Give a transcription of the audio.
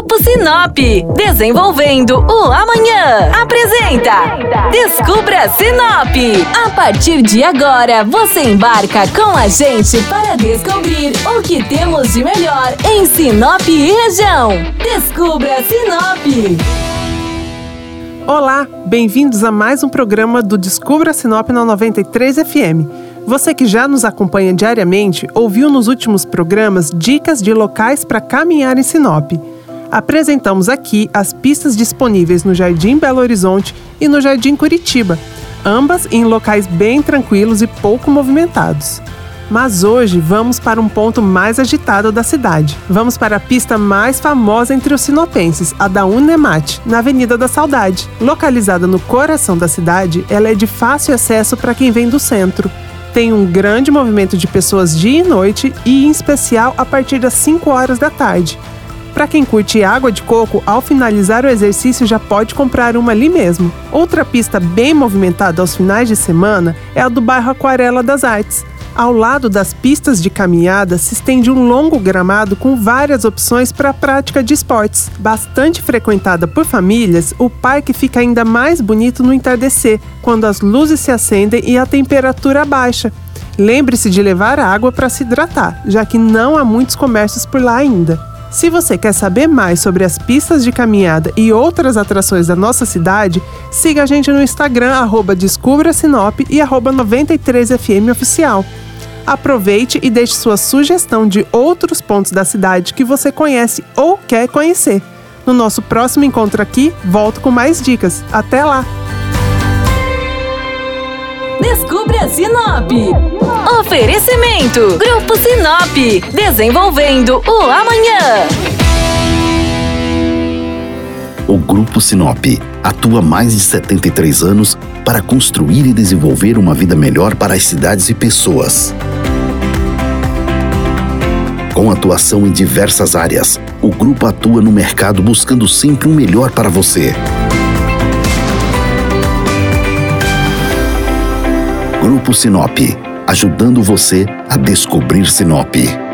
Grupo Sinop, desenvolvendo o amanhã. Apresenta Descubra Sinop. A partir de agora, você embarca com a gente para descobrir o que temos de melhor em Sinop e região. Descubra Sinop. Olá, bem-vindos a mais um programa do Descubra Sinop na 93 FM. Você que já nos acompanha diariamente ouviu nos últimos programas dicas de locais para caminhar em Sinop. Apresentamos aqui as pistas disponíveis no Jardim Belo Horizonte e no Jardim Curitiba, ambas em locais bem tranquilos e pouco movimentados. Mas hoje vamos para um ponto mais agitado da cidade. Vamos para a pista mais famosa entre os sinopenses, a da Unemate, na Avenida da Saudade. Localizada no coração da cidade, ela é de fácil acesso para quem vem do centro. Tem um grande movimento de pessoas dia e noite e, em especial, a partir das 5 horas da tarde. Para quem curte água de coco, ao finalizar o exercício já pode comprar uma ali mesmo. Outra pista bem movimentada aos finais de semana é a do bairro Aquarela das Artes. Ao lado das pistas de caminhada se estende um longo gramado com várias opções para a prática de esportes. Bastante frequentada por famílias, o parque fica ainda mais bonito no entardecer, quando as luzes se acendem e a temperatura baixa. Lembre-se de levar água para se hidratar, já que não há muitos comércios por lá ainda. Se você quer saber mais sobre as pistas de caminhada e outras atrações da nossa cidade, siga a gente no Instagram, arroba Descubra Sinop e arroba 93FM Oficial. Aproveite e deixe sua sugestão de outros pontos da cidade que você conhece ou quer conhecer. No nosso próximo encontro aqui, volto com mais dicas. Até lá! Descubra Sinop. Oferecimento: Grupo Sinop. Desenvolvendo o amanhã. O Grupo Sinop atua mais de 73 anos para construir e desenvolver uma vida melhor para as cidades e pessoas. Com atuação em diversas áreas, o grupo atua no mercado buscando sempre o um melhor para você. Grupo Sinop, ajudando você a descobrir Sinop.